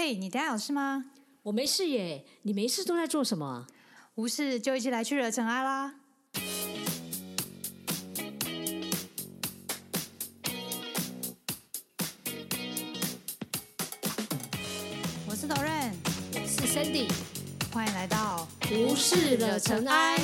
嘿，你等下有事吗？我没事耶，你没事都在做什么？无事就一起来去惹尘埃啦！我是导任，我是 Sandy，欢迎来到无事惹尘埃。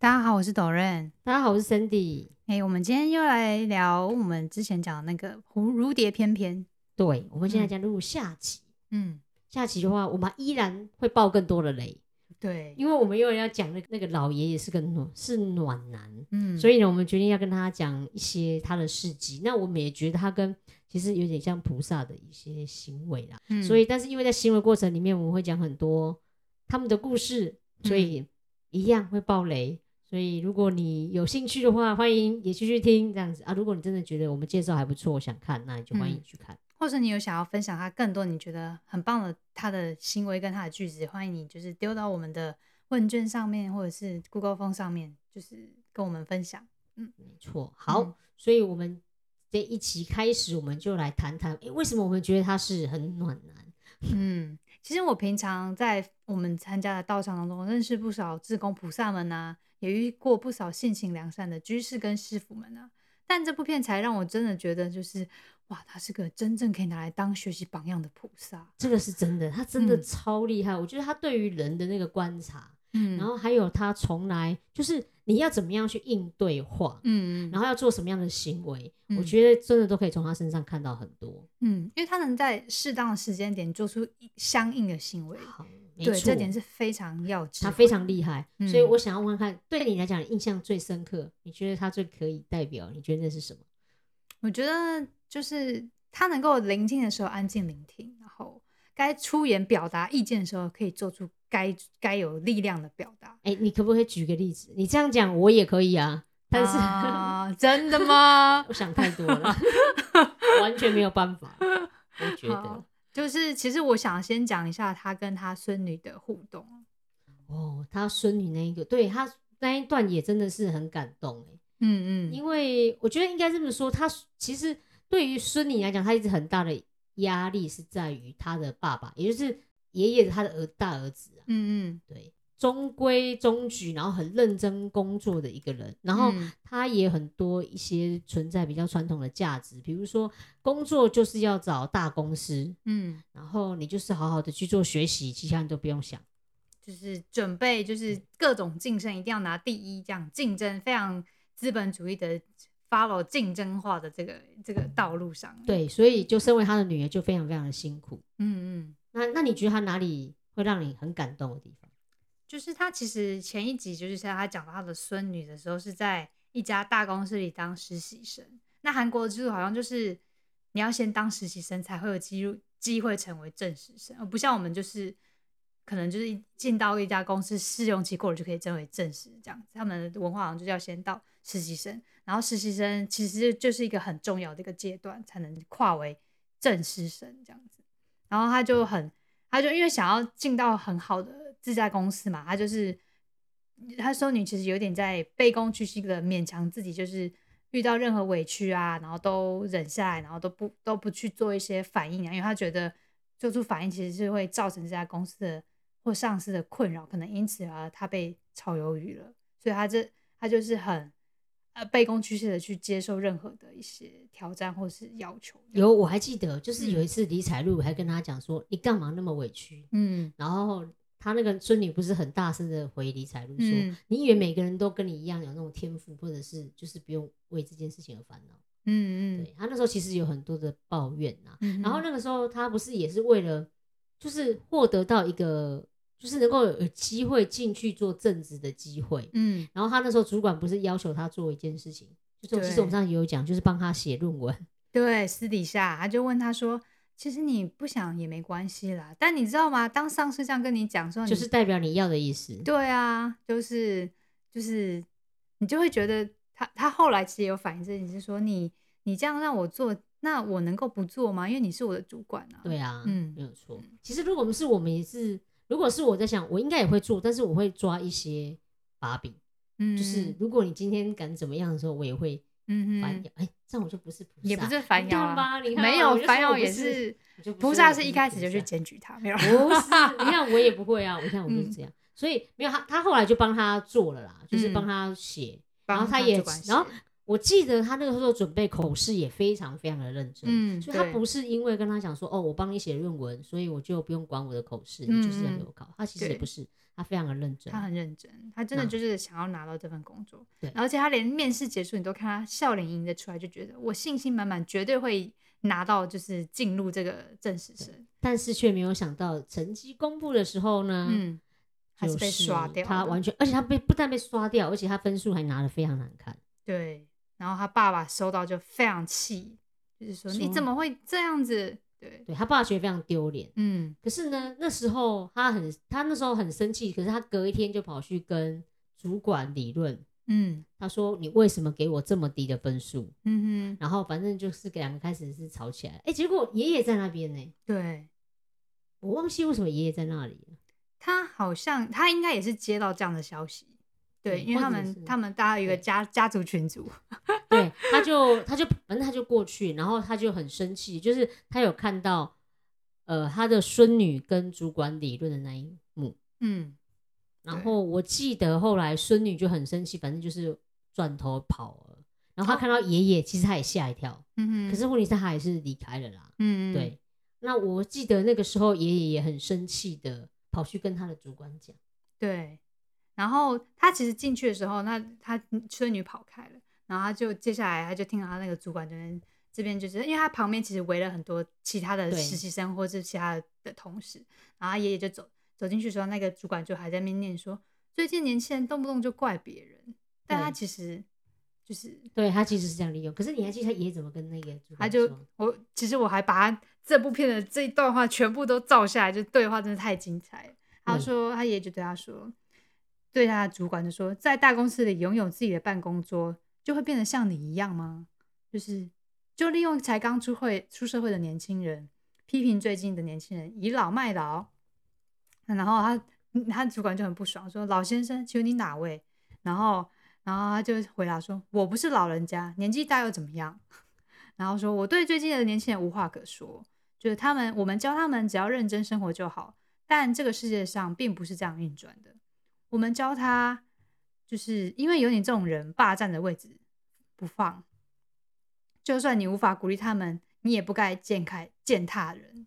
大家好，我是导任。大家好，我是 Cindy。哎，我们今天又来聊我们之前讲的那个蝴如蝶翩翩。对，我们现在将录下集。嗯，下集的话，我们依然会爆更多的雷，对，因为我们又要讲那个那个老爷爷是个暖是暖男，嗯，所以呢，我们决定要跟他讲一些他的事迹。那我们也觉得他跟其实有点像菩萨的一些行为啦。嗯所以，但是因为在行为过程里面，我们会讲很多他们的故事，所以一样会爆雷。所以，如果你有兴趣的话，欢迎也继续听这样子啊。如果你真的觉得我们介绍还不错，想看，那你就欢迎嗯去看。或者你有想要分享他更多你觉得很棒的他的行为跟他的句子，欢迎你就是丢到我们的问卷上面，或者是 Google 风上面，就是跟我们分享。嗯没错，好，嗯所以我们这一期开始，我们就来谈谈，诶，为什么我们觉得他是很暖男？嗯，其实我平常在我们参加的道场当中，认识不少志工菩萨们呐、也遇过不少性情良善的居士跟师傅们啊。但这部片才让我真的觉得，就是哇，他是个真正可以拿来当学习榜样的菩萨。这个是真的，他真的嗯超厉害。我觉得他对于人的那个观察，嗯然后还有他从来就是你要怎么样去应对话，嗯嗯然后要做什么样的行为，我嗯觉得真的都可以从他身上看到很多。嗯，因为他能在适当的时间点做出相应的行为，对，错这点是非常要智慧。他非常厉害，嗯所以我想要问看，对你来讲印象最深刻，你觉得他最可以代表，你觉得那是什么？我觉得就是他能够聆听的时候安静聆听，然后该出言表达意见的时候可以做出该该有力量的表达。哎，你可不可以举个例子？你这样讲我也可以啊，但是、啊、真的吗我？想太多了，完全没有办法。我觉得好，就是其实我想先讲一下他跟他孙女的互动。哦，他孙女那一个，对他那一段也真的是很感动哎，嗯嗯，因为我觉得应该这么说，他其实对于孙女来讲，他一直很大的压力是在于他的爸爸，也就是爷爷他的儿大儿子啊，嗯嗯。对，中规中矩，然后很认真工作的一个人，然后嗯他也很多一些存在比较传统的价值，比如说工作就是要找大公司，嗯，然后你就是好好的去做学习，其他你都不用想。就是准备就是各种竞争一定要拿第一，这样竞争非常资本主义的 follow 竞争化的这个这个道路上。，对，所以就身为他的女儿就非常非常的辛苦。嗯嗯。那那你觉得他哪里会让你很感动的地方？就是他其实前一集就是像他讲到他的孙女的时候，是在一家大公司里当实习生。那韩国的制度好像就是你要先当实习生才会有机机会成为正式生，而不像我们就是可能就是进到一家公司试用期过了就可以成为正式这样子。他们的文化好像就是要先到实习生，然后实习生其实就是一个很重要的一个阶段，才能跨为正式生这样子。然后他就很，他就因为想要进到很好的这家公司嘛，他就是他孙女其实有点在卑躬屈膝的勉强自己，就是遇到任何委屈啊，然后都忍下来，然后都不都不去做一些反应啊，因为他觉得做出反应其实是会造成这家公司的或上司的困扰，可能因此啊他被炒鱿鱼了，所以他这他就是很呃卑躬屈膝的去接受任何的一些挑战或是要求。有，我还记得，就是有嗯一次李彩璐还跟他讲说：“你干嘛那么委屈嗯？”然后他那个孙女不是很大声的回李彩璐说：“嗯你以为每个人都跟你一样有那种天赋，或者是就是不用为这件事情而烦恼？”嗯嗯对他那时候其实有很多的抱怨呐、嗯，然后那个时候他不是也是为了就是获得到一个就是能够有机会进去做正职的机会，嗯然后他那时候主管不是要求他做一件事情，就是其实我们上次也有讲，就是帮他写论文。对，私底下他就问他说：“其实你不想也没关系啦，但你知道吗？当上司这样跟你讲说，就是代表你要的意思。对啊，就是就是你就会觉得他他后来其实有反映这件事，说你你这样让我做，那我能够不做吗？因为你是我的主管啊。对啊，嗯没有错。其实如果我们是我们也是，如果是我在想，我应该也会做，但是我会抓一些把柄，嗯，就是如果你今天敢怎么样的时候，我也会嗯哼，反咬，哎、这样我就不是菩萨，也不是反你咬啊看吧？你看没有反咬说我不是也是菩萨是一开始就去检举他，没有。啦，不是，你看我也不会啊，你看我就是嗯这样，所以没有他，他后来就帮他做了啦，就是嗯。帮他写，然后帮他也然后写我记得他那个时候准备口试也非常非常的认真，嗯，所以他不是因为跟他讲说哦，我帮你写论文，所以我就不用管我的口试，你就是要给我考，他其实也不是，他非常的认真他，很认真，他真的就是想要拿到这份工作，对而且他连面试结束，你都看他笑脸迎着出来，就觉得我信心满满，绝对会拿到，就是进入这个正式生。但是却没有想到成绩公布的时候呢，嗯，还是被刷掉他完全，而且他被不但被刷掉，而且他分数还拿的非常难看。对，然后他爸爸收到就非常气，就是说你怎么会这样子？对，对他爸觉得非常丢脸。嗯可是呢，那时候他很，他那时候很生气，可是他隔一天就跑去跟主管理论，嗯他说：“你为什么给我这么低的分数嗯？”哼，然后反正就是两个开始是吵起来，哎、结果爷爷在那边呢，对我忘记为什么爷爷在那里了。他好像他应该也是接到这样的消息。对，因为他们他们大家有一个家家族群组，对，他就他就反正他就过去，然后他就很生气，就是他有看到呃他的孙女跟主管理论的那一幕，嗯，然后我记得后来孙女就很生气，反正就是转头跑了，然后他看到爷爷，其实他也吓一跳，嗯哼，可是问题是他还是离开了啦。嗯，对，那我记得那个时候爷爷也很生气的跑去跟他的主管讲，对，然后他其实进去的时候，那他孙女跑开了，然后他就接下来他就听到他那个主管这边这边就是，因为他旁边其实围了很多其他的实习生或是其他的的同事，然后他爷爷就走走进去的时候，那个主管就还在那边念说，最近年轻人动不动就怪别人，但他其实就是对他其实是这样利用，可是你还记得他爷爷怎么跟那个主他就？我其实我还把他这部片的这一段话全部都照下来，就对话真的太精彩了。他对说他爷爷就对他说，对他的主管就说，在大公司里拥有自己的办公桌，就会变得像你一样吗？就是就利用才刚出会出社会的年轻人，批评最近的年轻人倚老卖老。然后他他主管就很不爽，说老先生，请问你哪位？然后然后他就回答说，我不是老人家，年纪大又怎么样？然后说我对最近的年轻人无话可说，就是他们我们教他们只要认真生活就好，但这个世界上并不是这样运转的。我们教他，就是因为有你这种人霸占的位置不放，就算你无法鼓励他们，你也不该践开践踏人。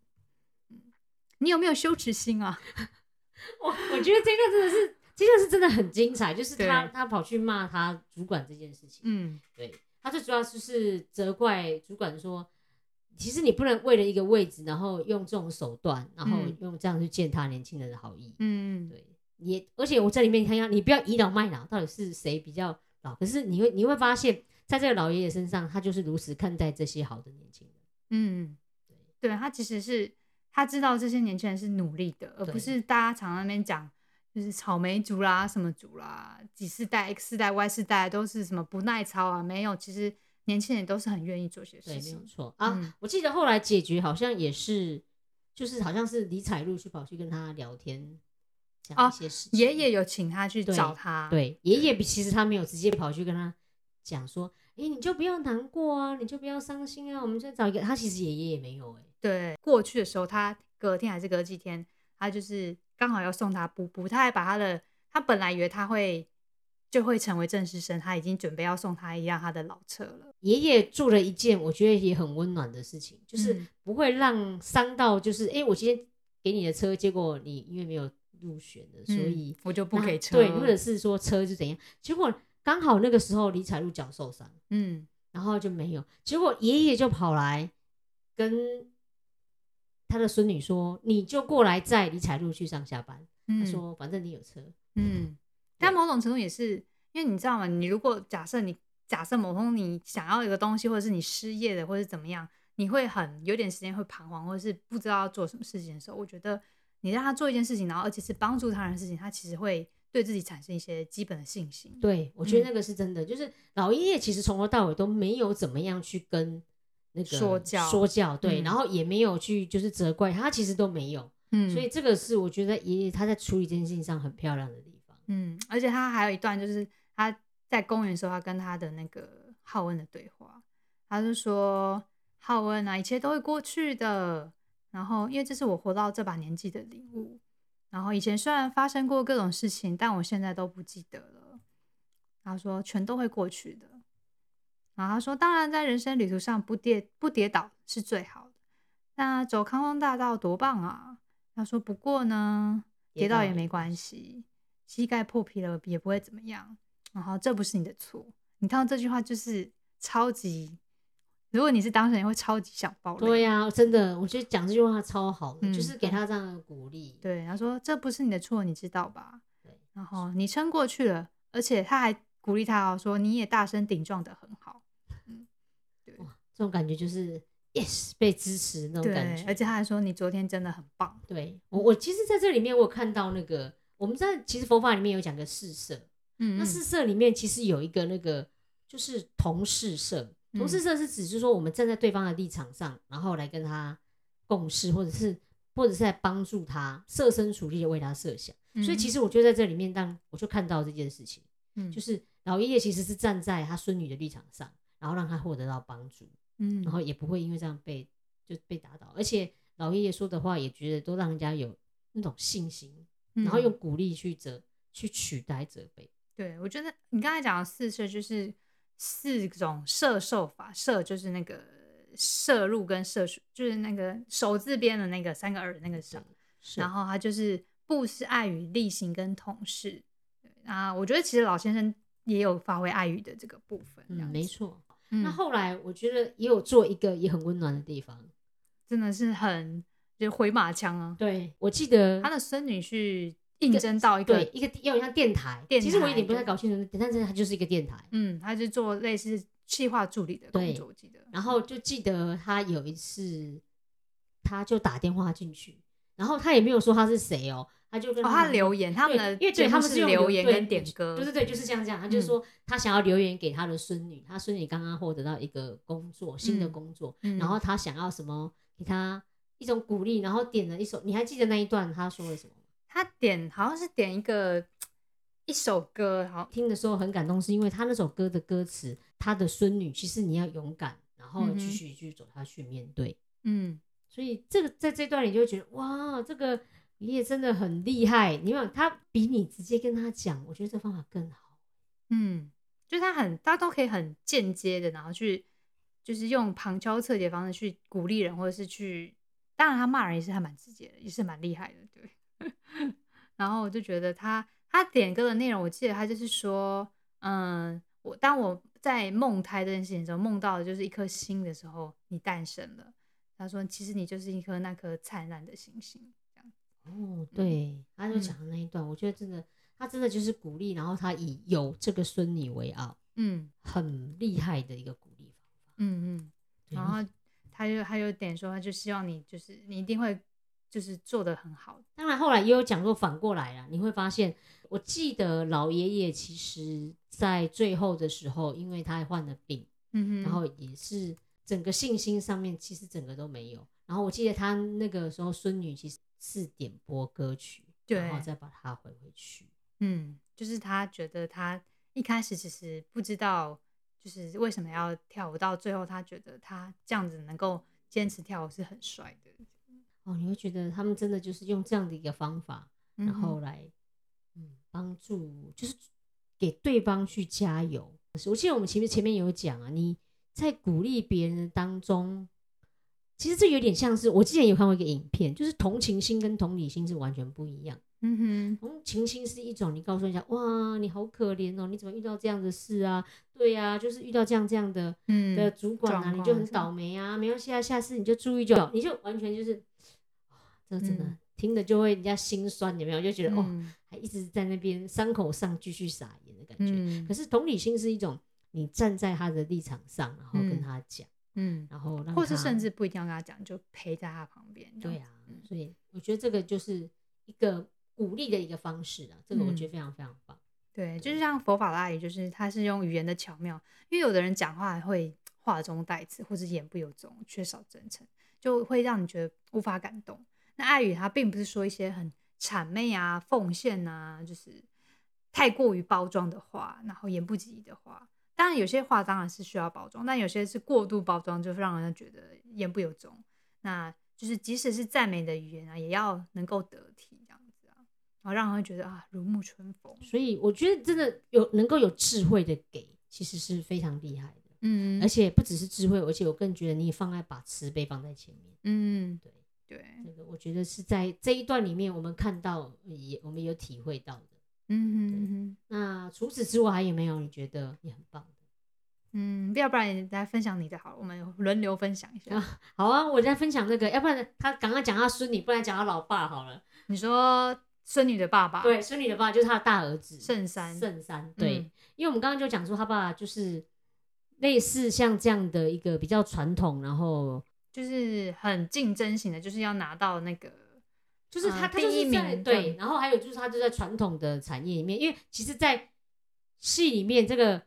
嗯，你有没有羞耻心啊？我我觉得这个真的是，这个是真的很精彩，就是他他跑去骂他主管这件事情，嗯，对他最主要就是责怪主管说，其实你不能为了一个位置，然后用这种手段，然后嗯。用这样去践踏年轻人的好意，嗯，对，也而且我在里面看一下，你不要倚老卖老，到底是谁比较老？可是你会你会发现，在这个老爷爷身上，他就是如实看待这些好的年轻人。嗯，对他其实是他知道这些年轻人是努力的，而不是大家常常那边讲就是草莓族啦、什么族啦、几世代、X 世代、Y 世代都是什么不耐操啊？没有，其实年轻人都是很愿意做些对，事情。没有错啊。嗯我记得后来解决好像也是，就是好像是李彩璐去跑去跟他聊天，讲哦一些事情。爷爷有请他去找他，对爷爷其实他没有直接跑去跟他讲说，哎、你就不要难过啊，你就不要伤心啊，我们再找一个。他其实爷爷也没有哎、对，过去的时候，他隔天还是隔几天，他就是刚好要送他布布，他还把他的，他本来以为他会就会成为正式生，他已经准备要送他一辆他的老车了。爷爷做了一件我觉得也很温暖的事情，就是嗯不会让伤到，就是哎、诶我今天给你的车，结果你因为没有入选的，所以嗯、我就不给车，对，或者是说车是怎样，结果刚好那个时候李彩璐脚受伤，嗯然后就没有，结果爷爷就跑来跟他的孙女说：“你就过来载李彩璐去上下班。他嗯说：“反正你有车。嗯，但某种程度也是因为你知道吗？你如果假设你假设某通你想要一个东西，或者是你失业的，或者是怎么样，你会很有点时间会彷徨，或者是不知道要做什么事情的时候，我觉得你让他做一件事情，然后而且是帮助他人的事情，他其实会对自己产生一些基本的信心。对，我觉得嗯那个是真的，就是老爷爷其实从头到尾都没有怎么样去跟那个说教说教，对，嗯然后也没有去就是责怪他，其实都没有，嗯所以这个是我觉得爷爷他在处理这件事情上很漂亮的地方。嗯，而且他还有一段就是他在公园的时候，他跟他的那个浩恩的对话。他就说：“浩恩啊，一切都会过去的。然后，因为这是我活到这把年纪的礼物。然后，以前虽然发生过各种事情，但我现在都不记得了。然后说，全都会过去的。然后他说，当然，在人生旅途上不跌不跌倒是最好的。那走康庄大道多棒啊！他说，不过呢，跌倒也没关系，膝盖破皮了也不会怎么样。然后，这不是你的错。你看到这句话就是超级。”如果你是当事人，会超级想爆对呀，真的，我觉得讲这句话超好的，就是给他这样的鼓励。对，他说这不是你的错，你知道吧？对，然后你撑过去了，而且他还鼓励他哦，说你也大声顶撞的很好。嗯，对，这种感觉就是 yes 被支持那种感觉，而且他还说你昨天真的很棒。对我，我其实在这里面我有看到那个，我们在其实佛法里面有讲个四色，嗯，那四色里面其实有一个那个就是同事色。同事色是指，就是说我们站在对方的立场上，然后来跟他共事，或者是或者是在帮助他设身处地的为他设想。所以其实我就在这里面，当我就看到这件事情，嗯，就是老爷爷其实是站在他孙女的立场上，然后让他获得到帮助，嗯，然后也不会因为这样被就被打倒，而且老爷爷说的话也觉得都让人家有那种信心，然后用鼓励去责去取代责备。对，我觉得你刚才讲的四岁就是。四种射受法，射就是那个射入跟射出，就是那个手字边的那个三个耳的那个手，然后他就是布是爱语、力行跟同事。啊，我觉得其实老先生也有发挥爱语的这个部分，嗯，没错。那后来我觉得也有做一个也很温暖的地方，真的是很就回马枪啊。对，我记得他的孙女去。应征到一个对一个有点像电台，电其实我有点不太搞清楚，但是它就是一个电台。嗯，他就做类似企划助理的工作，我记得。然后就记得他有一次，他就打电话进去，然后他也没有说他是谁哦，他就跟他留言，他们的因为对他们是留言跟点歌，对对对，就是这样这样。他就是说他想要留言给他的孙女，他孙女刚刚获得到一个工作，新的工作，然后他想要什么给他一种鼓励，然后点了一首，你还记得那一段他说了什么？他点好像是点一个一首歌，好听的时候很感动，是因为他那首歌的歌词，他的孙女其实你要勇敢，然后继续继续走下去面对，嗯，所以这个在这段你就会觉得哇，这个爷爷真的很厉害，你看他比你直接跟他讲，我觉得这方法更好，嗯，就是他很他都可以很间接的，然后去就是用旁敲侧击的方式去鼓励人，或者是去，当然他骂人也是还蛮直接的，也是蛮厉害的，对。然后我就觉得他他点歌的内容，我记得他就是说，嗯，我当我在梦胎这件事情中梦到的就是一颗星的时候，你诞生了。他说，其实你就是一颗那颗灿烂的星星。这样哦，对，他就讲的那一段，我觉得真的，他真的就是鼓励，然后他以有这个孙女为傲，嗯，很厉害的一个鼓励方法。嗯嗯，然后他就他有点说，他就希望你就是你一定会。就是做的很好，当然后来也有讲过反过来了。你会发现，我记得老爷爷其实在最后的时候，因为他还患了病，嗯哼，然后也是整个信心上面其实整个都没有。然后我记得他那个时候孙女其实是点播歌曲，然后再把他回回去。嗯，就是他觉得他一开始其实不知道，就是为什么要跳舞，到最后他觉得他这样子能够坚持跳舞是很帅的。哦，你会觉得他们真的就是用这样的一个方法，然后来，嗯，帮助，就是给对方去加油。我记得我们前面前面有讲啊，你在鼓励别人当中，其实这有点像是我之前有看过一个影片，就是同情心跟同理心是完全不一样。嗯哼，同情心是一种你告诉人家，哇，你好可怜哦，你怎么遇到这样的事啊？对呀，就是遇到这样这样的，嗯，的主管啊，你就很倒霉啊。没关系啊，下次你就注意就好，你就完全就是。这真的听着就会人家心酸，有没有？就觉得哦，还一直在那边伤口上继续撒盐的感觉。可是同理心是一种，你站在他的立场上，然后跟他讲，嗯，然后或是甚至不一定要跟他讲，就陪在他旁边。对啊，所以我觉得这个就是一个鼓励的一个方式啊，这个我觉得非常非常棒。对，就是像佛法的阿姨，就是他是用语言的巧妙，因为有的人讲话会话中带刺，或者言不由衷，缺少真诚，就会让你觉得无法感动。那爱语他并不是说一些很谄媚啊、奉献啊，就是太过于包装的话，然后言不及义的话，当然有些话当然是需要包装，但有些是过度包装，就让人觉得言不由衷。那就是即使是赞美的语言啊，也要能够得体这样子啊，然后让人会觉得啊如沐春风。所以我觉得真的有能够有智慧的给，其实是非常厉害的。嗯而且不只是智慧，而且我更觉得你也放在把慈悲放在前面。嗯，对对，这个我觉得是在这一段里面我们看到也我们有体会到的。嗯哼那除此之外还有没有你觉得也很棒的？嗯，要不然你来分享你的好了，我们轮流分享一下。啊好啊，我在分享这个，要不然他刚刚讲他孙女，不然讲他老爸好了。你说孙女的爸爸，对，孙女的爸爸就是他的大儿子圣山，圣山。对，嗯因为我们刚刚就讲说他爸爸就是类似像这样的一个比较传统，然后就是很竞争型的，就是要拿到那个，就是他、呃他就是第一名在对，然后还有就是他就在传统的产业里面，因为其实，在戏里面这个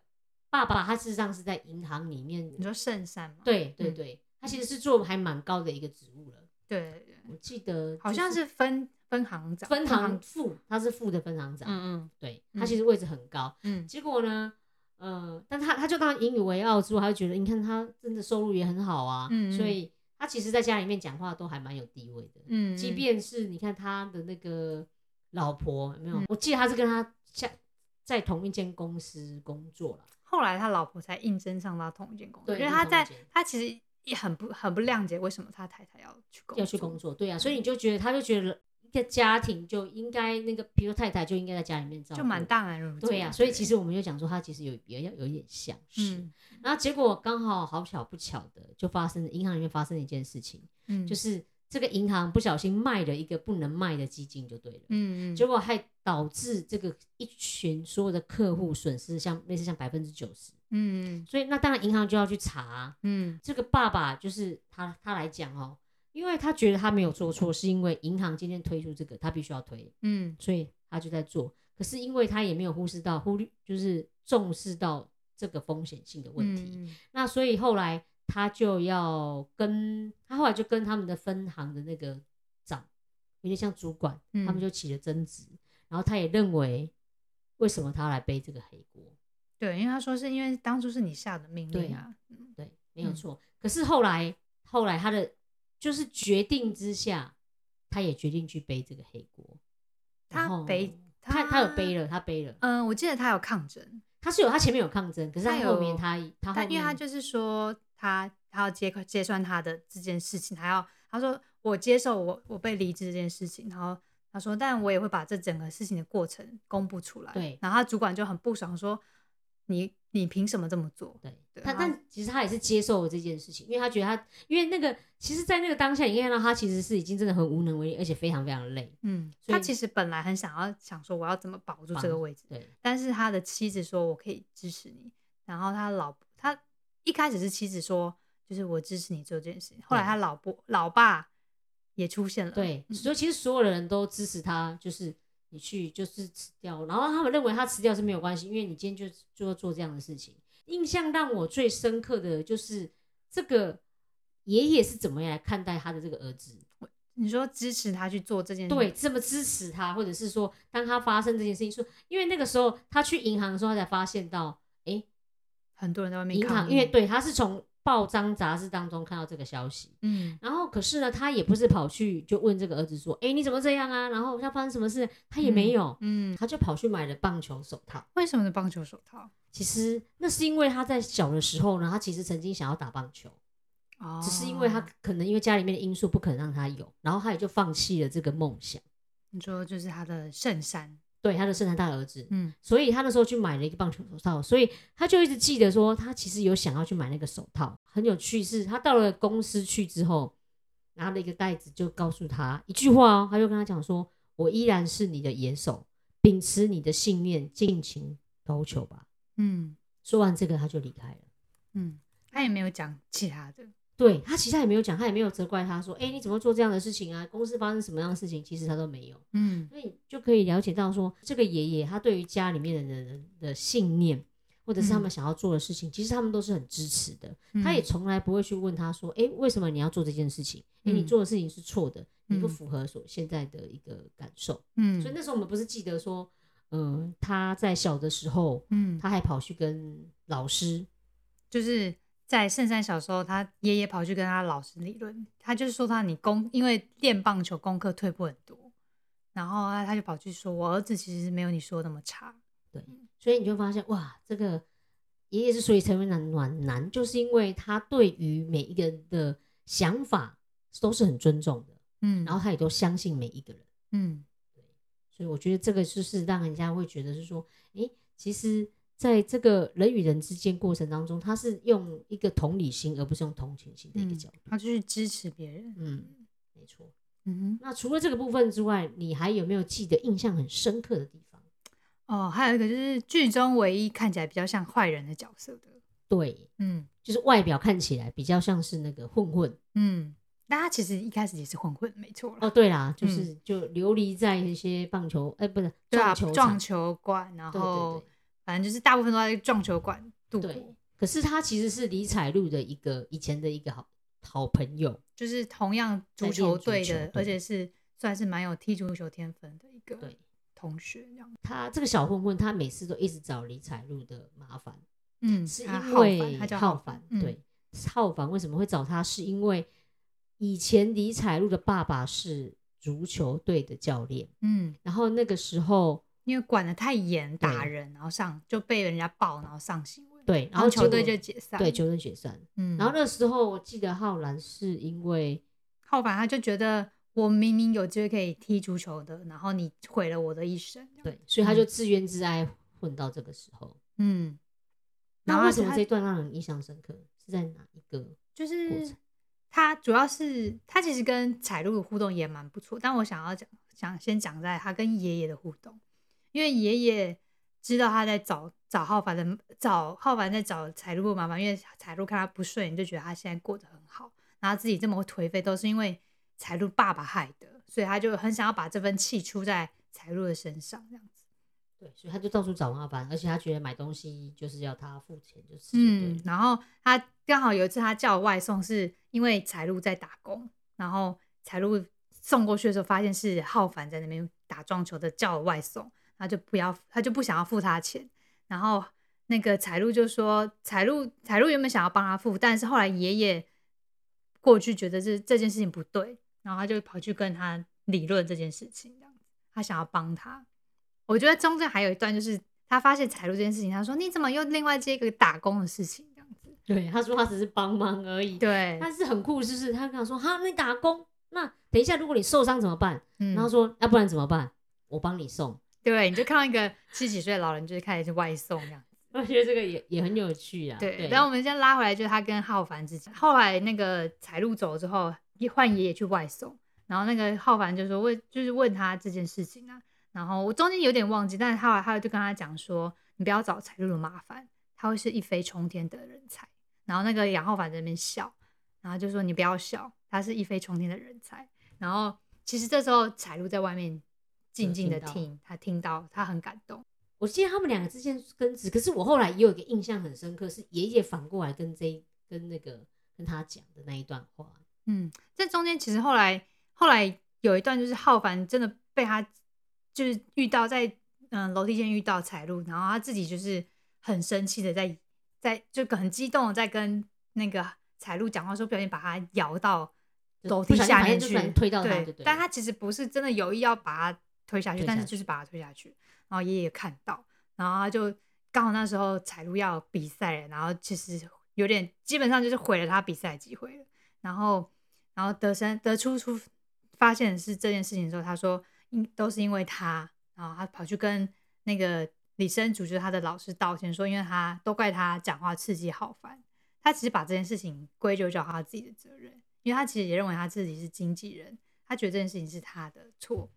爸爸他事实上是在银行里面，你说圣山吗？对对嗯对，他其实是做还蛮高的一个职务了。对对，我记得好像是分分行长，分行副，他是副的分行长，嗯嗯对嗯他其实位置很高。嗯结果呢，呃，但他他就当然引以为傲之后，他就觉得你看他真的收入也很好啊，嗯嗯所以他其实在家里面讲话都还蛮有地位的。嗯，即便是你看他的那个老婆有没有？嗯我记得他是跟他下在同一间公司工作了。后来他老婆才应征上到同一间公司，对因为他在他其实也很不很不谅解为什么他太太要去工要去工作，对啊，所以你就觉得他就觉得一个家庭就应该那个，比如太太就应该在家里面照顾，就蛮大男人。对呀、所以其实实我们就讲说他其实有也要有一点像是，嗯。然后结果刚好好巧不巧的就发生银行里面发生了一件事情，嗯。就是这个银行不小心卖了一个不能卖的基金就对了，嗯嗯，结果还导致这个一群所有的客户损失像类似像百分之九十，嗯所以那当然银行就要去查。啊、嗯。这个爸爸就是他他来讲哦，因为他觉得他没有做错，是因为银行今天推出这个，他必须要推，嗯所以他就在做。可是因为他也没有忽视到忽略，就是重视到这个风险性的问题，嗯那所以后来他就要跟他后来就跟他们的分行的那个长，有点像主管，嗯他们就起了争执，然后他也认为为什么他要来背这个黑锅？对，因为他说是因为当初是你下的命令啊，嗯对，没有嗯错。可是后来后来他的就是决定之下，他也决定去背这个黑锅。他背他他有背了，他背了，嗯，我记得他有抗争，他是有他前面有抗争，可是他后面他他因为他就是说他他要揭揭穿他的这件事情，他要他说我接受我我被离职这件事情，然后他说，但我也会把这整个事情的过程公布出来。对然后他主管就很不爽，说你你凭什么这么做？对，对他但但其实他也是接受了这件事情，因为他觉得他，因为那个其实，在那个当下，你可以看到他其实是已经真的很无能为力，而且非常非常累。嗯，他其实本来很想要想说我要怎么保住这个位置，对但是他的妻子说我可以支持你，然后他老他一开始是妻子说就是我支持你做这件事情，后来他老婆老爸也出现了，对，嗯所以其实所有的人都支持他，就是你去就是辞掉，然后他们认为他辞掉是没有关系，因为你今天就就要做这样的事情。印象让我最深刻的就是这个爷爷是怎么样来看待他的这个儿子，你说支持他去做这件事，对，这么支持他，或者是说当他发生这件事情，说因为那个时候他去银行的时候，他才发现到，哎，很多人在外面银行因为对他是从报章杂志当中看到这个消息，嗯然后可是呢，他也不是跑去就问这个儿子说，哎，你怎么这样啊？然后他发生什么事？他也没有，嗯，他就跑去买了棒球手套。为什么是棒球手套？其实那是因为他在小的时候呢，他其实曾经想要打棒球，哦只是因为他可能因为家里面的因素不肯让他有，然后他也就放弃了这个梦想。你说就是他的圣山，对他的圣诞大儿子，嗯所以他那时候去买了一个棒球手套，所以他就一直记得说，他其实有想要去买那个手套。很有趣是，他到了公司去之后，拿了一个袋子，就告诉他一句话哦，他就跟他讲说：“我依然是你的野手，秉持你的信念，尽情投球吧。嗯”说完这个，他就离开了。嗯，他也没有讲其他的，对他其实他也没有讲，他也没有责怪他说：“哎、你怎么做这样的事情啊？公司发生什么样的事情？”其实他都没有。嗯所以就可以了解到说，这个爷爷他对于家里面的人的信念，或者是他们想要做的事情，其实他们都是很支持的。他也从来不会去问他说：“诶，为什么你要做这件事情？诶，你嗯做的事情是错的，你不嗯符合所现在的一个感受。嗯所以那时候我们不是记得说，嗯、他在小的时候，嗯，他还跑去跟老师，就是在圣山小时候，他爷爷跑去跟他老师理论，他就是说他你功因为练棒球功课退步很多，然后他他就跑去说，我儿子其实没有你说的那么差。对所以你就会发现，哇，这个爷爷之所以成为暖暖男，就是因为他对于每一个人的想法都是很尊重的，嗯，然后他也都相信每一个人。嗯所以我觉得这个就是让人家会觉得是说，诶，其实在这个人与人之间过程当中，他是用一个同理心，而不是用同情心的一个嗯角度。他就是支持别人。嗯，没错。嗯哼那除了这个部分之外，你还有没有记得印象很深刻的地方？哦，还有一个就是剧中唯一看起来比较像坏人的角色的，对，嗯就是外表看起来比较像是那个混混。嗯，但他其实一开始也是混混，没错啦哦，对啦，就是就流离在一些棒球，哎、不是撞球撞球馆，然对后反正就是大部分都在撞球馆度过对。可是他其实是李彩璐的一个以前的一个好好朋友。就是同样足球队的，而且是算是蛮有踢足球天分的一个对同学，这样。他这个小混混，他每次都一直找李彩璐的麻烦，嗯，是他因为浩凡他叫浩凡凡，，对，浩凡为什么会找他？是因为以前李彩璐的爸爸是足球队的教练，嗯，然后那个时候因为管的太严，打人，然后上就被人家爆，然后上新闻，对，然后球队就解散。对球队解散。嗯，然后那时候我记得浩然是因为浩凡他就觉得我明明有机会可以踢足球的，然后你毁了我的一生。对，所以他就自怨自艾混到这个时候。嗯，然那后为什么这段让人印象深刻？是在哪一个？就是他主要是他其实跟彩璐的互动也蛮不错，但我想要讲想先讲在他跟爷爷的互动，因为爷爷知道他在找找浩凡的找浩凡在找彩璐的麻烦，因为彩璐看他不顺眼，就觉得他现在过得很好，然后自己这么颓废都是因为彩璐爸爸害的，所以他就很想要把这份气出在彩璐的身上，这样子。对，所以他就到处找麻烦，而且他觉得买东西就是要他付钱，就是嗯，然后他刚好有一次他叫外送，是因为彩璐在打工，然后彩璐送过去的时候，发现是浩凡在那边打撞球的叫外送，他就不要，他就不想要付他钱，然后那个彩璐就说，彩璐彩璐原本想要帮他付，但是后来爷爷过去觉得这这件事情不对，然后他就跑去跟他理论这件事情，这样子，他想要帮他。我觉得中间还有一段就是他发现彩璐这件事情，他说你怎么又另外接一个打工的事情？对，他说他只是帮忙而已。，对，但是很酷，是不是他跟他说：“哈，那你打工，那等一下如果你受伤怎么办？”嗯然后说：“要不然怎么办？我帮你送。对，你就看到一个七十几岁的老人，就是开始外送这样。”我觉得这个也也很有趣啊。对，然后我们先拉回来，就是他跟浩凡之间，后来那个彩璐走了之后，一换爷爷去外送，然后那个浩凡就说问，就是问他这件事情啊。然后我中间有点忘记，但是后来他就跟他讲说，你不要找彩璐的麻烦，他会是一飞冲天的人才。然后那个杨浩凡在那边笑，然后就说你不要笑，他是一飞冲天的人才。然后其实这时候彩璐在外面静静的听，他听到他很感动。我记得他们两个之间争执，可是我后来也有一个印象很深刻，是爷爷反过来跟这跟那个跟他讲的那一段话。嗯，这中间其实后来后来有一段就是浩凡真的被他就是遇到在嗯楼梯间遇到彩璐，然后他自己就是很生气的在在就很激动的在跟那个彩璐讲话，说不小心把他摇到楼梯下面去推到他对就对但他其实不是真的有意要把他推下去，但是就是把他推下去，然后爷爷看到，然后他就刚好那时候彩璐要比赛了，然后其实有点基本上就是毁了他比赛机会了。然后，然后德生得出出发现是这件事情的时候，他说因都是因为他，然后他跑去跟那个李生主就是他的老师道歉，说因为他都怪他讲话刺激好烦，他其实把这件事情归咎到他自己的责任，因为他其实也认为他自己是经纪人，他觉得这件事情是他的错，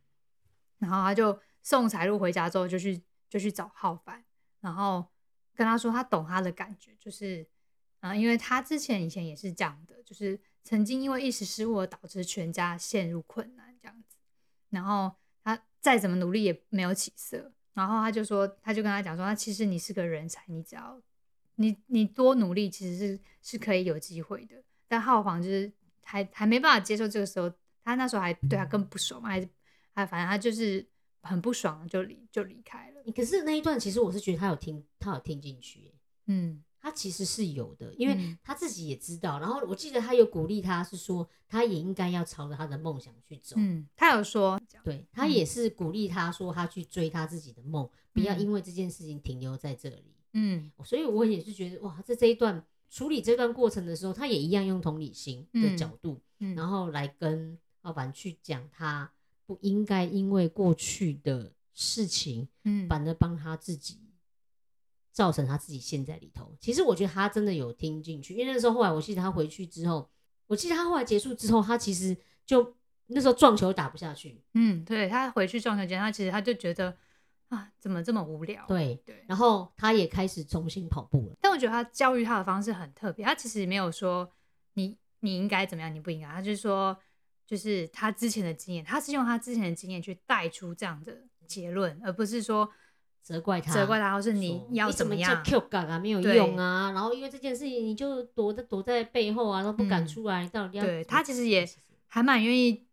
然后他就送财路回家之后就去就去找浩凡，然后跟他说他懂他的感觉，就是啊、呃因为他之前以前也是这样的，就是曾经因为一时失误而导致全家陷入困难这样子，然后他再怎么努力也没有起色，然后他就说，他就跟他讲说，他其实你是个人才，你只要你你多努力，其实是是可以有机会的。但浩房就是还还没办法接受这个时候，他那时候还对他更不熟嘛，还是还反正他就是很不爽就离就离开了。可是那一段其实我是觉得他有听，他有听进去耶，嗯他其实是有的，因为嗯他自己也知道。然后我记得他有鼓励他，是说他也应该要朝着他的梦想去走。嗯，他有说，对他也是鼓励他说他去追他自己的梦，不要嗯因为这件事情停留在这里。嗯所以我也是觉得哇，在这一段处理这段过程的时候，他也一样用同理心的嗯角度，嗯，然后来跟老板去讲他不应该因为过去的事情，嗯反而帮他自己造成他自己陷在里头。其实我觉得他真的有听进去，因为那时候后来我记得他回去之后，我记得他后来结束之后，他其实就那时候撞球打不下去，嗯，对他回去撞球间，他其实他就觉得啊，怎么这么无聊？对，对。然后他也开始重新跑步了。但我觉得他教育他的方式很特别，他其实没有说你你应该怎么样，你不应该，他就是说，就是他之前的经验，他是用他之前的经验去带出这样的结论，而不是说责怪他，责怪他，或是你要怎么样。Q 感啊，没有用啊。然后因为这件事情，你就躲在躲在背后啊，然后不敢嗯出来，到底要对他其实也还蛮愿意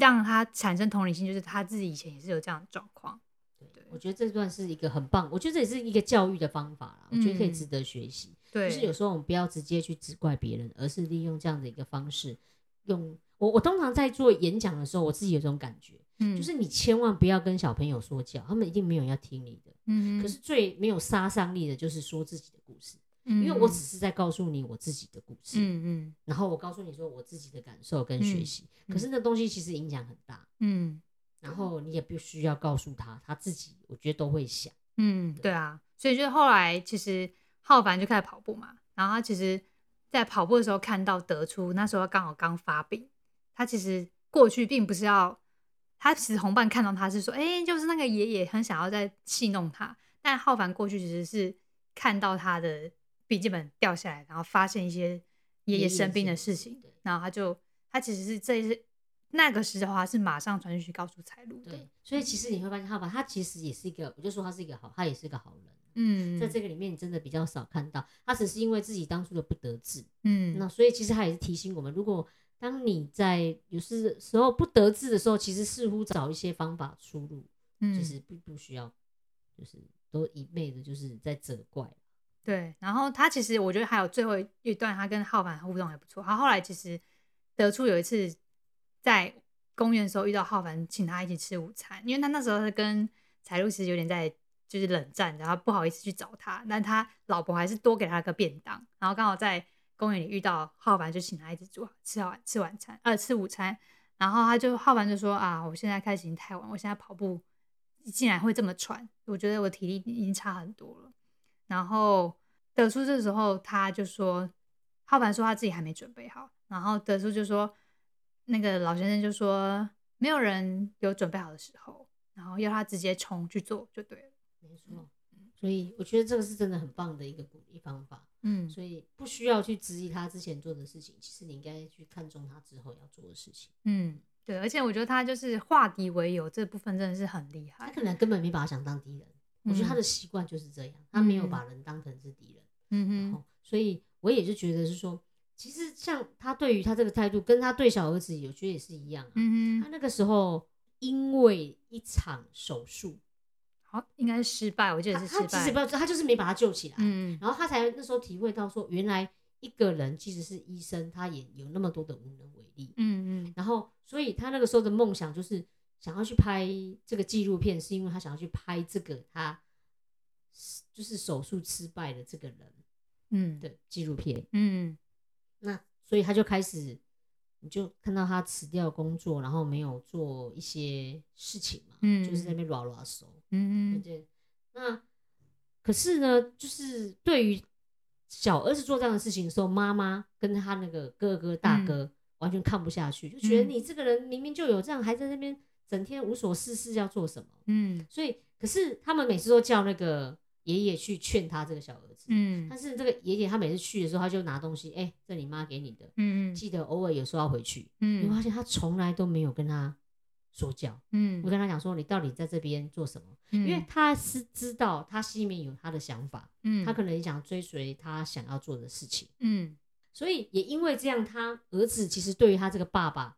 让他产生同理心，就是他自己以前也是有这样的状况。对我觉得这段是一个很棒，我觉得这也是一个教育的方法啦，我觉得可以嗯值得学习。对，就是有时候我们不要直接去责怪别人，而是利用这样的一个方式，用我我通常在做演讲的时候，我自己有这种感觉，嗯。就是你千万不要跟小朋友说教，他们一定没有要听你的。嗯，可是最没有杀伤力的就是说自己的故事，因因为我。只是在告诉你我自己的故事，嗯嗯。然后我告诉你说我自己的感受跟学习，嗯可是那东西其实影响很大，嗯。然后你也必须要告诉他，他自己我觉得都会想，嗯，对啊，所以就后来其实浩凡就开始跑步嘛，然后他其实，在跑步的时候看到得出那时候刚好刚发病，他其实过去并不是要，他其实红伴看到他是说，哎、就是那个爷爷很想要在戏弄他，但浩凡过去其实是看到他的笔记本掉下来，然后发现一些爷爷生病的事情对，然后他就他其实是这次那个时候他是马上传讯息告诉财路的，对，所以其实你会发现浩凡，他其实也是一个，我就说他是一个好，他也是一个好人。嗯，在这个里面，你真的比较少看到，他只是因为自己当初的不得志，嗯那所以其实他也是提醒我们，如果当你在有时时候不得志的时候，其实似乎找一些方法出路，嗯其实不不需要，就是都一昧的就是在责怪。对，然后他其实我觉得还有最后一段，他跟浩凡互动还不错。他后来其实得出有一次在公园的时候遇到浩凡，请他一起吃午餐，因为他那时候是跟财路其实有点在就是冷战，然后不好意思去找他，但他老婆还是多给他个便当，然后刚好在公园里遇到浩凡，就请他一起煮吃晚吃晚餐，呃吃午餐，然后他就浩凡就说啊，我现在开始已经太晚，我现在跑步竟然会这么喘，我觉得我体力已经差很多了。然后德叔这时候他就说，浩凡说他自己还没准备好，然后德叔就说，那个老先生就说，没有人有准备好的时候，然后要他直接冲去做就对了。没错，所以我觉得这个是真的很棒的一个鼓励方法。嗯所以不需要去质疑他之前做的事情，其实你应该去看重他之后要做的事情。嗯，对，而且我觉得他就是化敌为友这部分真的是很厉害。他可能根本没把他想当敌人，我觉得他的习惯就是这样，他没有把人当成是敌人。嗯哼，哦，所以我也是觉得是说，其实像他对于他这个态度，跟他对小儿子，我觉得也是一样啊。嗯哼，他那个时候因为一场手术，好，应该是失败，我记得是失败。他其实不知道，他就是没把他救起来，嗯然后他才那时候体会到说，原来一个人即使是医生，他也有那么多的无能为力。嗯嗯然后，所以他那个时候的梦想就是想要去拍这个纪录片，是因为他想要去拍这个他就是手术失败的这个人嗯的纪录片。嗯那所以他就开始，你就看到他辞掉工作，然后没有做一些事情嘛，嗯就是在那边拉拉手，嗯嗯。对。那可是呢，就是对于小儿子做这样的事情的时候，妈妈跟他那个哥哥大哥完全看不下去，就觉得嗯。你这个人明明就有这样，还在那边整天无所事事要做什么？嗯。所以，可是他们每次都叫那个爷爷去劝他这个小儿子，嗯。但是这个爷爷他每次去的时候，他就拿东西，哎、这你妈给你的，嗯记得偶尔有时候要回去。嗯。发现他从来都没有跟他说教，嗯。我跟他讲说你到底在这边做什么，因因为他是知道他心里面有他的想法，嗯。他可能也想追随他想要做的事情，嗯。所以也因为这样，他儿子其实对于他这个爸爸，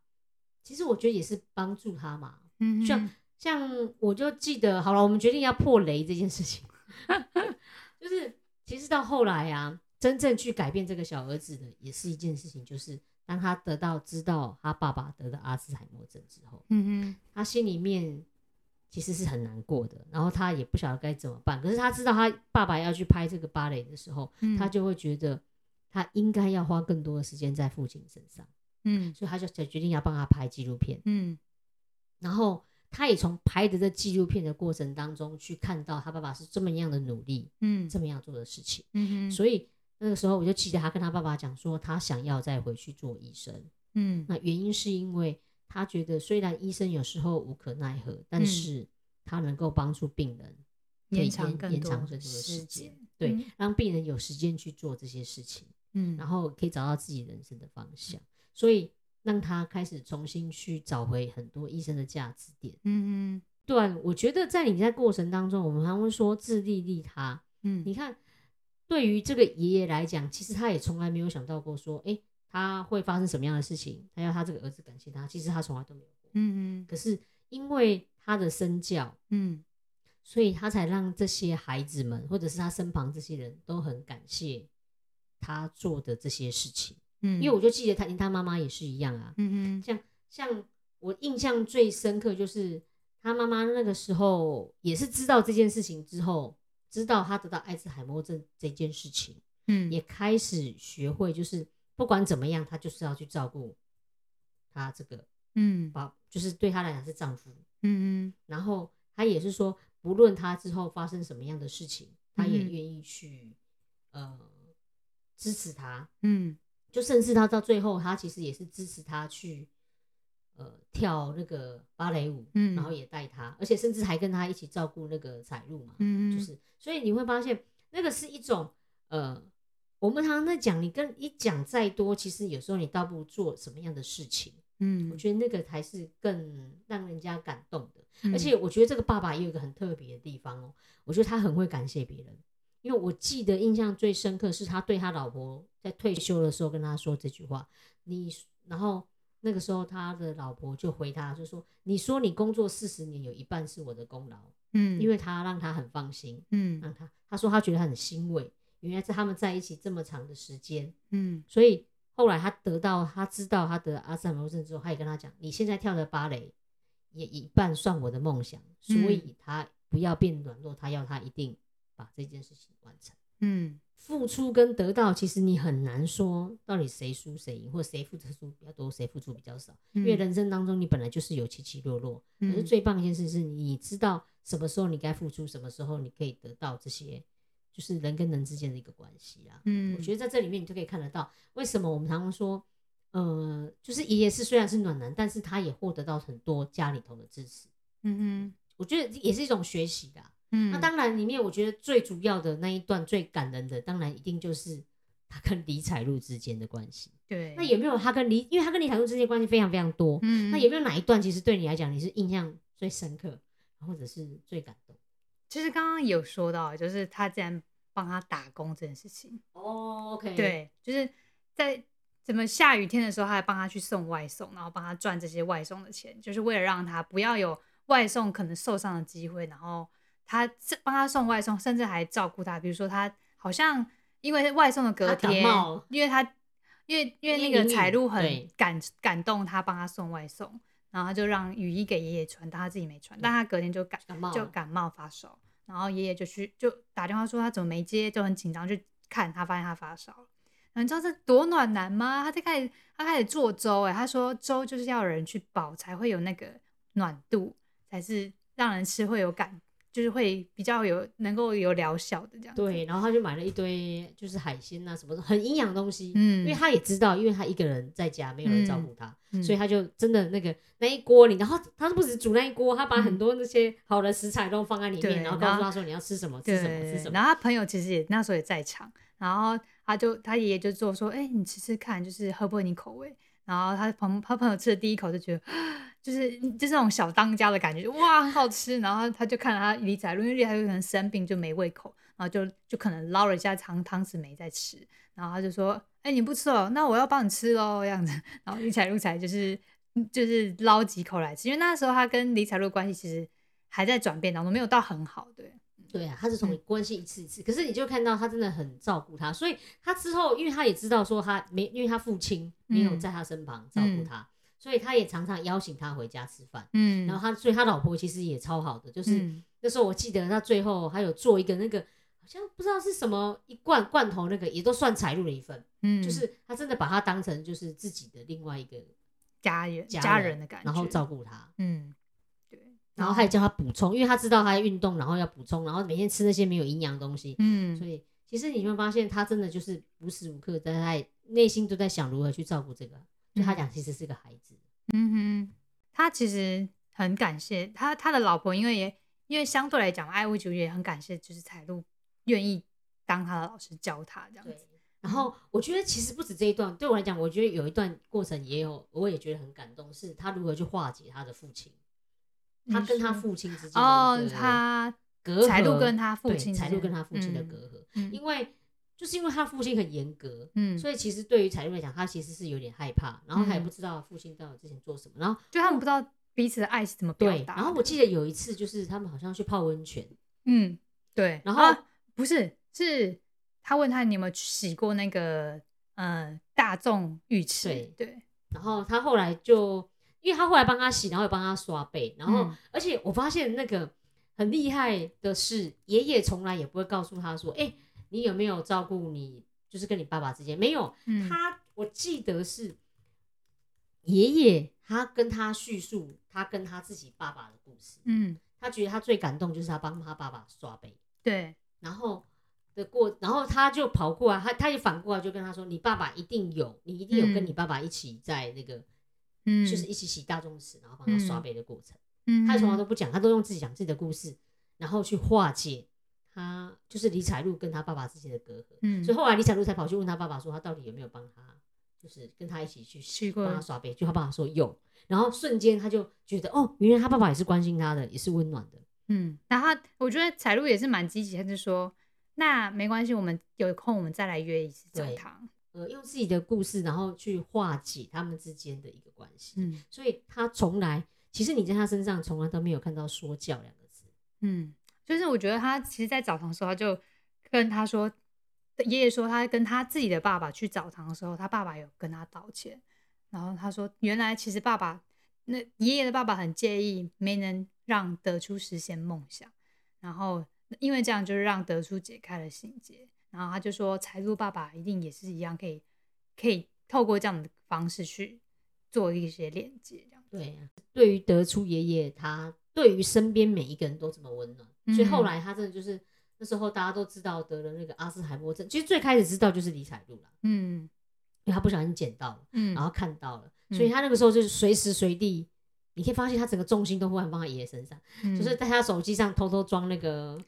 其实我觉得也是帮助他嘛。嗯。像像我就记得，好了，我们决定要破雷这件事情，就是其实到后来啊，真正去改变这个小儿子的，也是一件事情，就是当他得到知道他爸爸得的阿兹海默症之后，嗯他心里面其实是很难过的，然后他也不晓得该怎么办。可是他知道他爸爸要去拍这个芭蕾的时候，嗯他就会觉得他应该要花更多的时间在父亲身上，嗯所以他就才决定要帮他拍纪录片。嗯然后他也从拍的这纪录片的过程当中去看到他爸爸是这么样的努力，嗯。这么样做的事情。嗯所以那个时候我就记得他跟他爸爸讲说，他想要再回去做医生。嗯。那原因是因为他觉得，虽然医生有时候无可奈何，但嗯。是他能够帮助病人延长更延多长更多的时时间间，对，嗯。让病人有时间去做这些事情，嗯。然后可以找到自己人生的方向，所以让他开始重新去找回很多医生的价值点。嗯对啊，我觉得在你在过程当中，我们还会说自利利他，嗯你看，对于这个爷爷来讲，其实他也从来没有想到过说，哎、他会发生什么样的事情，他要他这个儿子感谢他，其实他从来都没有过。嗯可是因为他的身教，嗯所以他才让这些孩子们，或者是他身旁这些人都很感谢他做的这些事情。嗯，因为我就记得他，连他妈妈也是一样啊。嗯像像我印象最深刻就是他妈妈那个时候也是知道这件事情之后，知道他得到艾滋海默症这件事情，嗯也开始学会，就是不管怎么样，他就是要去照顾他这个嗯把，就是对他来讲是丈夫。嗯然后他也是说，不论他之后发生什么样的事情，他也嗯愿意去、呃支持他。嗯就甚至他到最后，他其实也是支持他去呃跳那个芭蕾舞，嗯。然后也带他，而且甚至还跟他一起照顾那个彩路嘛，嗯就是所以你会发现那个是一种呃，我们常常在讲，你跟一讲再多，其实有时候你倒不如做什么样的事情，嗯。我觉得那个才是更让人家感动的。嗯。而且我觉得这个爸爸也有一个很特别的地方哦，我觉得他很会感谢别人。因为我记得印象最深刻是他对他老婆在退休的时候跟他说这句话，你然后那个时候他的老婆就回他就说：“你说你工作四十年有一半是我的功劳，嗯因为他让他很放心，嗯。让他他说他觉得很欣慰，原来是他们在一起这么长的时间，嗯。所以后来他得到他知道他得阿兹海默症之后，他也跟他讲，你现在跳的芭蕾也一半算我的梦想，所以他不要变软弱，他要他一定把这件事情完成。嗯付出跟得到，其实你很难说到底谁输谁赢，或谁付出比较多，谁付出比较少。因为人生当中你本来就是有起起落落，可是嗯最棒的一件事是你知道什么时候你该付出，什么时候你可以得到这些，就是人跟人之间的一个关系啦。嗯我觉得在这里面你就可以看得到，为什么我们常常说，呃，就是爷爷是虽然是暖男，但是他也获得到很多家里头的支持。嗯哼我觉得也是一种学习的啊、嗯。那当然，里面我觉得最主要的那一段最感人的，当然一定就是 他跟李彩璐之间的关系。对。那有没有他跟李，因为他跟李彩璐之间的关系非常非常多，嗯。那有没有哪一段其实对你来讲你是印象最深刻，或者是最感动？其实刚刚有说到，就是他竟然帮他打工这件事情，哦，OK，，对，就是在怎么下雨天的时候，他还帮他去送外送，然后帮他赚这些外送的钱，就是为了让他不要有外送可能受伤的机会，然后他这帮他送外送，甚至还照顾他，比如说他好像因为外送的隔天，因为他因为因为那个彩路很感感动他，帮他送外送，然后他就让雨衣给爷爷穿，但他自己没穿，但他隔天就感感冒就感冒发烧，然后爷爷就去就打电话说他怎么没接，就很紧张去看他，发现他发烧你知道这多暖男吗？他在开始他开始做粥，哎，他说粥就是要人去煲才会有那个暖度，才是让人吃会有感，就是会比较有能够有疗效的这样子。对，然后他就买了一堆就是海鲜啊什么的，很营养的东西。嗯因为他也知道，因为他一个人在家，没有人照顾他，嗯所以他就真的那个那一锅里，然后他不止煮那一锅，他把很多那些好的食材都放在里面，对然后告诉他说你要吃什么，吃什么，吃什么。然后他朋友其实也那时候也在场，然后他就他爷爷就做说，哎、你吃吃看，就是合不合你口味。然后他朋他朋友吃的第一口就觉得，就是就是那种小当家的感觉，哇，很好吃。然后他就看了他李彩璐，因为李彩璐可能生病就没胃口，然后就就可能捞了一下汤汤匙没在吃，然后他就说，哎、你不吃哦，那我要帮你吃喽，这样子。然后李彩璐才就是就是捞几口来吃，因为那时候他跟李彩璐关系其实还在转变当中，没有到很好。对，对啊，他是从关系一次一次，可是你就看到他真的很照顾他，所以他之后，因为他也知道说他没，因为他父亲没有嗯。在他身旁照顾他，所以他也常常邀请他回家吃饭。嗯，然后他，所以他老婆其实也超好的，就是、嗯。那时候我记得他最后还有做一个那个好像不知道是什么一罐罐头，那个也都算彩入的一份，嗯，就是他真的把他当成就是自己的另外一个家人家家人的感觉，然后照顾他。嗯，对，然后还叫他补充，因为他知道他在运动，然后要补充，然后每天吃那些没有营养的东西，嗯所以其实你会发现，他真的就是无时无刻在在内心都在想如何去照顾这个。就他讲，其实是个孩子。嗯哼，他其实很感谢他他的老婆，因为也因为相对来讲，爱屋及乌也很感谢，就是彩露愿意当他的老师教他这样子。。然后我觉得其实不止这一段，对我来讲，我觉得有一段过程也有，我也觉得很感动，是他如何去化解他的父亲，他跟他父亲之间哦他隔阂，彩露跟他父亲之彩露跟他父亲的嗯隔阂，嗯因为就是因为他父亲很严格，嗯，所以其实对于彩露来讲，他其实是有点害怕，然后他也嗯不知道父亲到底之前做什么，然后就他们不知道彼此的爱是怎么表，达。然后我记得有一次就是他们好像去泡温泉，嗯，对，然后啊不是是他问他你有没有洗过那个呃大众浴池？对对，然后他后来就，因为他后来帮他洗，然后也帮他刷背，然后、嗯。而且我发现那个很厉害的是，爷爷从来也不会告诉他说，哎、你有没有照顾你，就是跟你爸爸之间没有，嗯。他我记得是爷爷他跟他叙述他跟他自己爸爸的故事，嗯。他觉得他最感动就是他帮他爸爸刷背，对，然后的过，然后他就跑过来，他他也反过来就跟他说，你爸爸一定有，你一定有跟嗯你爸爸一起在那个。嗯就是一起洗大众池，然后帮他刷杯的过程。嗯他从来都不讲，他都用自己讲自己的故事，然后去化解他就是李彩璐跟他爸爸之间的隔阂。嗯所以后来李彩璐才跑去问他爸爸说，他到底有没有帮他，就是跟他一起去帮他刷杯。就他爸爸说有，然后瞬间他就觉得哦，原来他爸爸也是关心他的，也是温暖的。嗯，然后我觉得彩璐也是蛮积极，他就说那没关系，我们有空我们再来约一次教对堂。呃，用自己的故事，然后去化解他们之间的一个关系。嗯所以他从来，其实你在他身上从来都没有看到说教两个字。嗯，就是我觉得他其实，在澡堂的时候，他就跟他说，爷爷说他跟他自己的爸爸去澡堂的时候，他爸爸有跟他道歉，然后他说，原来其实爸爸那爷爷的爸爸很介意没能让德叔实现梦想，然后因为这样就是让德叔解开了心结，然后他就说，财路爸爸一定也是一样，可以可以透过这样的方式去做一些连接，这样。对啊，对于得出爷爷，他对于身边每一个人都这么温暖，所以后嗯来他真的就是那时候大家都知道得了那个阿斯海默症，其实最开始知道就是李彩露啦，嗯因为他不小心捡到了，嗯，然后看到了，嗯所以他那个时候就是随时随地，你可以发现他整个重心都忽然放在爷爷身上，嗯就是在他手机上偷偷装那个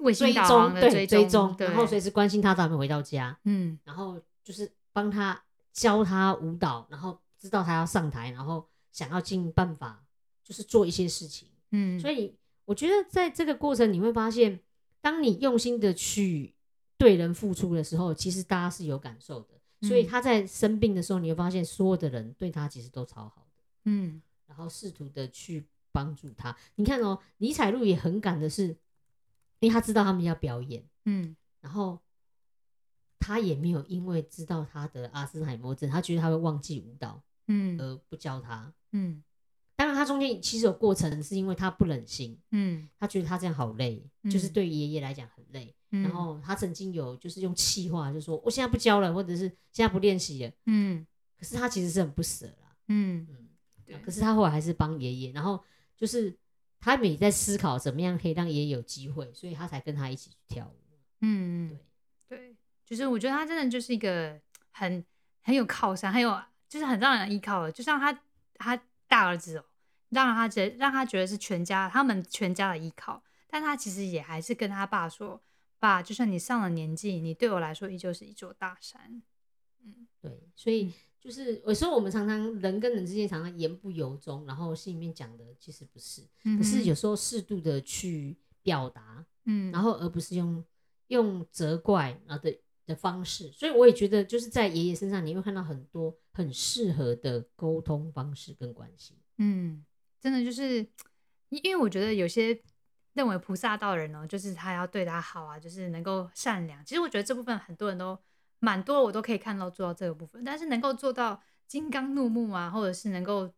卫星追导航的踪，对追踪，然后随时关心他到有没有回到家，嗯然后就是帮他教他舞蹈，然后知道他要上台，然后想要尽办法就是做一些事情。嗯，所以我觉得在这个过程，你会发现，当你用心的去对人付出的时候，其实大家是有感受的。所以嗯他在生病的时候，你会发现所有的人对他其实都超好的，嗯然后试图的去帮助他。你看哦，李彩露也很敢的是，因为他知道他们要表演，嗯。然后他也没有因为知道他的阿斯海默症，他觉得他会忘记舞蹈嗯。而不教他。嗯。当然，他中间其实有过程，是因为他不忍心，嗯，他觉得他这样好累，就是嗯对爷爷来讲很累。嗯。然后他曾经有就是用气话，就说我现在不教了，或者是现在不练习了。嗯。可是他其实是很不舍啦，嗯。嗯，对。可是他后来还是帮爷爷，然后就是他们也在思考怎么样可以让爷爷有机会，所以他才跟他一起去跳舞。嗯对对，就是我觉得他真的就是一个很很有靠山，很有就是很让人依靠的，就像他他大儿子哦，让他觉让他觉得是全家他们全家的依靠，但他其实也还是跟他爸说，爸，就算你上了年纪，你对我来说依旧是一座大山。嗯对，所以嗯就是有时候我们常常人跟人之间常常言不由衷，然后心里面讲的其实不是，可可是有时候适度的去表达，嗯，然后而不是用用责怪啊的的方式，所以我也觉得就是在爷爷身上你会看到很多很适合的沟通方式跟关系。嗯，真的就是因因为我觉得有些认为菩萨道人呢、就是他要对他好啊，就是能够善良。其实我觉得这部分很多人都蛮多，我都可以看到做到这个部分，但是能够做到金刚怒目啊，或者是能够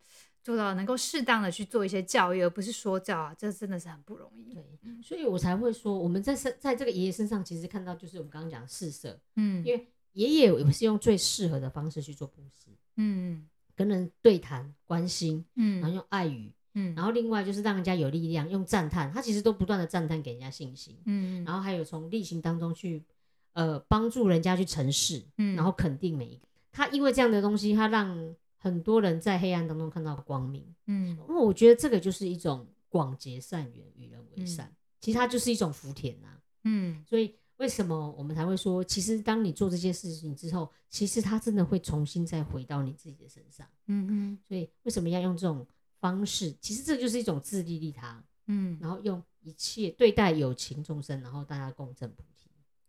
做到能够适当的去做一些教育，而不是说教啊，这真的是很不容易。对，所以我才会说，我们在身在这个爷爷身上，其实看到就是我们刚刚讲的四色，嗯，因为爷爷也是用最适合的方式去做布施，嗯跟人对谈、关心，嗯。然后嗯用爱语，嗯，然后另外就是让人家有力量，用赞叹，他其实都不断的赞叹给人家信心，嗯。然后还有从例行当中去呃帮助人家去成事，嗯然后肯定每一个他，因为这样的东西，他让很多人在黑暗当中看到光明。嗯因为我觉得这个就是一种广结善缘，与人为善，嗯其实它就是一种福田呐、嗯所以为什么我们才会说，其实当你做这些事情之后，其实它真的会重新再回到你自己的身上。嗯嗯所以为什么要用这种方式？其实这就是一种自利利他，嗯，然后用一切对待有情众生，然后大家共振。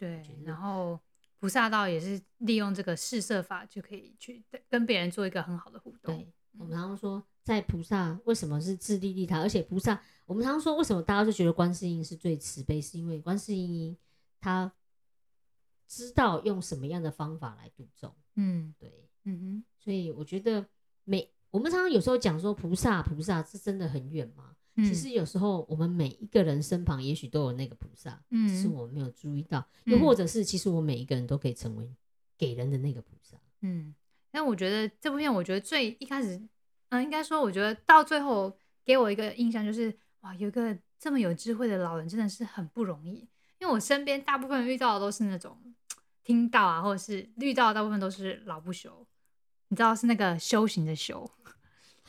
对然后菩萨道也是利用这个试色法就可以去跟别人做一个很好的互动。对，我们常常说，在菩萨为什么是自利利他？而且菩萨，我们常常说，为什么大家就觉得观世音是最慈悲？是因为观世音他知道用什么样的方法来度众。嗯对，嗯哼所以我觉得每我们常常有时候讲说菩萨，菩萨是真的很远吗？哼，其实有时候我们每一个人身旁也许都有那个菩萨，嗯只是我们没有注意到，又嗯或者是其实我每一个人都可以成为给人的那个菩萨。嗯，但我觉得这部片，我觉得最一开始，嗯、应该说，我觉得到最后给我一个印象就是，哇，有一个这么有智慧的老人真的是很不容易。因为我身边大部分遇到的都是那种听到啊，或者是遇到的大部分都是老不休，你知道是那个修行的修。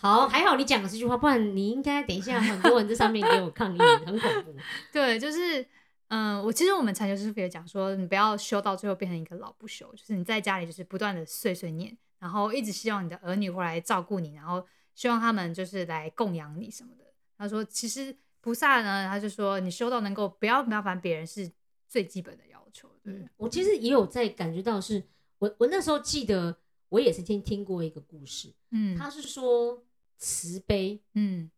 好，还好你讲了这句话，不然你应该等一下很多人在上面给我抗议，很恐怖。对，就是，嗯，我其实我们禅修师傅也讲说，你不要修到最后变成一个老不修，就是你在家里就是不断的碎碎念，然后一直希望你的儿女会来照顾你，然后希望他们就是来供养你什么的。他说，其实菩萨呢，他就说你修到能够不要麻烦别人是最基本的要求。对，嗯，我其实也有在感觉到是，我我那时候记得，我也曾经听过一个故事，嗯，他是说慈悲，嗯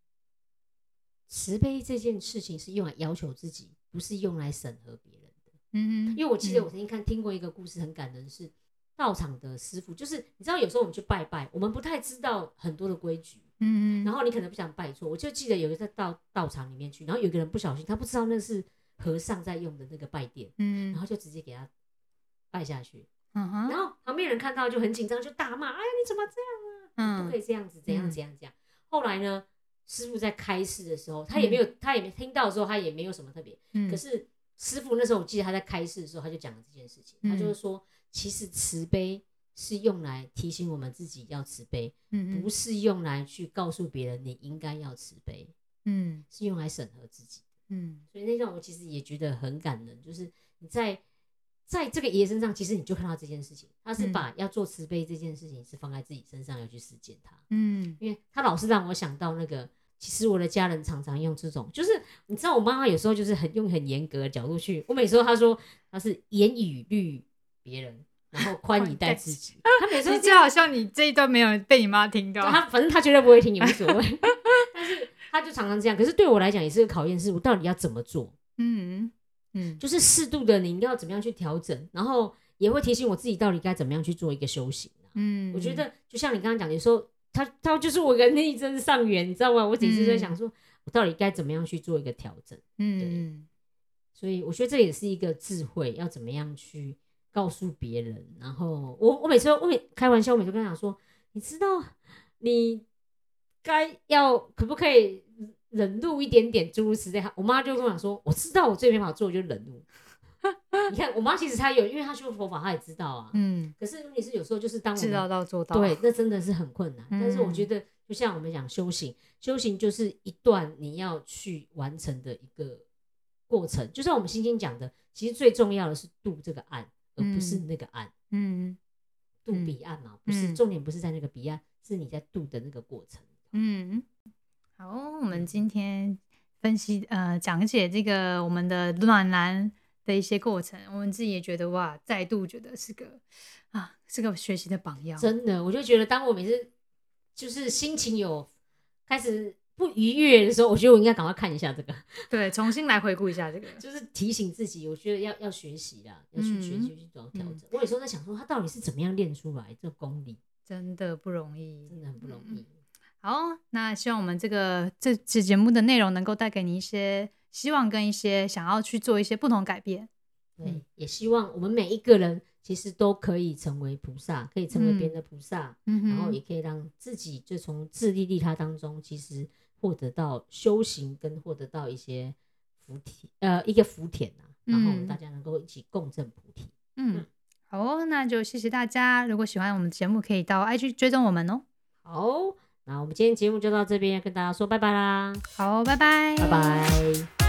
慈悲这件事情是用来要求自己，不是用来审核别人的。嗯嗯，因为我记得嗯我曾经看听过一个故事，很感人，是道场的师傅，就是你知道有时候我们去拜拜，我们不太知道很多的规矩，嗯嗯，然后你可能不想拜错。我就记得有一个到道道场里面去，然后有一个人不小心，他不知道那是和尚在用的那个拜殿，嗯然后就直接给他拜下去。嗯哼，然后旁边人看到就很紧张，就大骂：“哎呀，你怎么这样啊？不可以嗯这样子，怎样嗯怎样怎样。”后来呢，师傅在开示的时候，他也没有，他也没听到的时候，他也没有什么特别。嗯，可是师傅那时候，我记得他在开示的时候，他就讲了这件事情，他就是嗯说，其实慈悲是用来提醒我们自己要慈悲，嗯不是用来去告诉别人你应该要慈悲，嗯是用来审核自己。嗯所以那让我其实也觉得很感人，就是你在在这个爷爷身上，其实你就看到这件事情，他是嗯把要做慈悲这件事情是放在自己身上要去实践它，嗯因为他老是让我想到那个。其实我的家人常常用这种，就是你知道，我妈妈有时候就是很用很严格的角度去。我每次都她说她是严以律别人，然后宽以待自己。她每次都你最好像你这一段没有被你妈听到。她反正她绝对不会听也无所谓，但是她就常常这样。可是对我来讲也是个考验，是我到底要怎么做？嗯嗯就是适度的，你要怎么样去调整，然后也会提醒我自己到底该怎么样去做一个修行、啊、嗯，我觉得就像你刚刚讲，有时候他他就是我的逆增上缘，你知道吗？我只是在想说，我到底该怎么样去做一个调整。嗯所以我觉得这也是一个智慧，要怎么样去告诉别人。然后我我每次我每开玩笑，我每次都跟他讲说，你知道你该要可不可以忍怒一点点，诸如此类。我妈就跟我讲说，我知道我最没法做的就是忍怒。你看，我妈其实她有，因为她修佛法，她也知道啊。嗯，可是问题是，有时候就是当我知道到做到。对，那真的是很困难。但是我觉嗯得，就像我们讲修行，修行就是一段你要去完成的一个过程。就像我们心经讲的，其实最重要的是渡这个岸，而不是嗯那个岸，嗯渡嗯彼岸嘛。不是嗯重点，不是在那个彼岸，是你在渡的那个过程。嗯，好，我们今天分析呃讲解这个我们的暖男的一些过程，我们自己也觉得哇，再度觉得是个啊是个学习的榜样。真的，我就觉得，当我每次就是心情有开始不愉悦的时候，我觉得我应该赶快看一下这个，对，重新来回顾一下这个。就是提醒自己，我觉得要要学习啦，要去学习去做调整。我有时候在想说，他到底是怎么样练出来这个功力，真的不容易，真的很不容易。好，那希望我们这个这期节目的内容能够带给你一些希望跟一些想要去做一些不同改变。对，也希望我们每一个人其实都可以成为菩萨，可以成为别人的菩萨，然后也可以让自己就从自利利他当中，其实获得到修行跟获得到一些福体，呃，一个福田呐。然后我们大家能够一起共振菩提。嗯，好哦，那就谢谢大家。如果喜欢我们的节目，可以到 IG 追踪我们哦。好。那我们今天节目就到这边，跟大家说拜拜啦！好，拜拜，拜拜。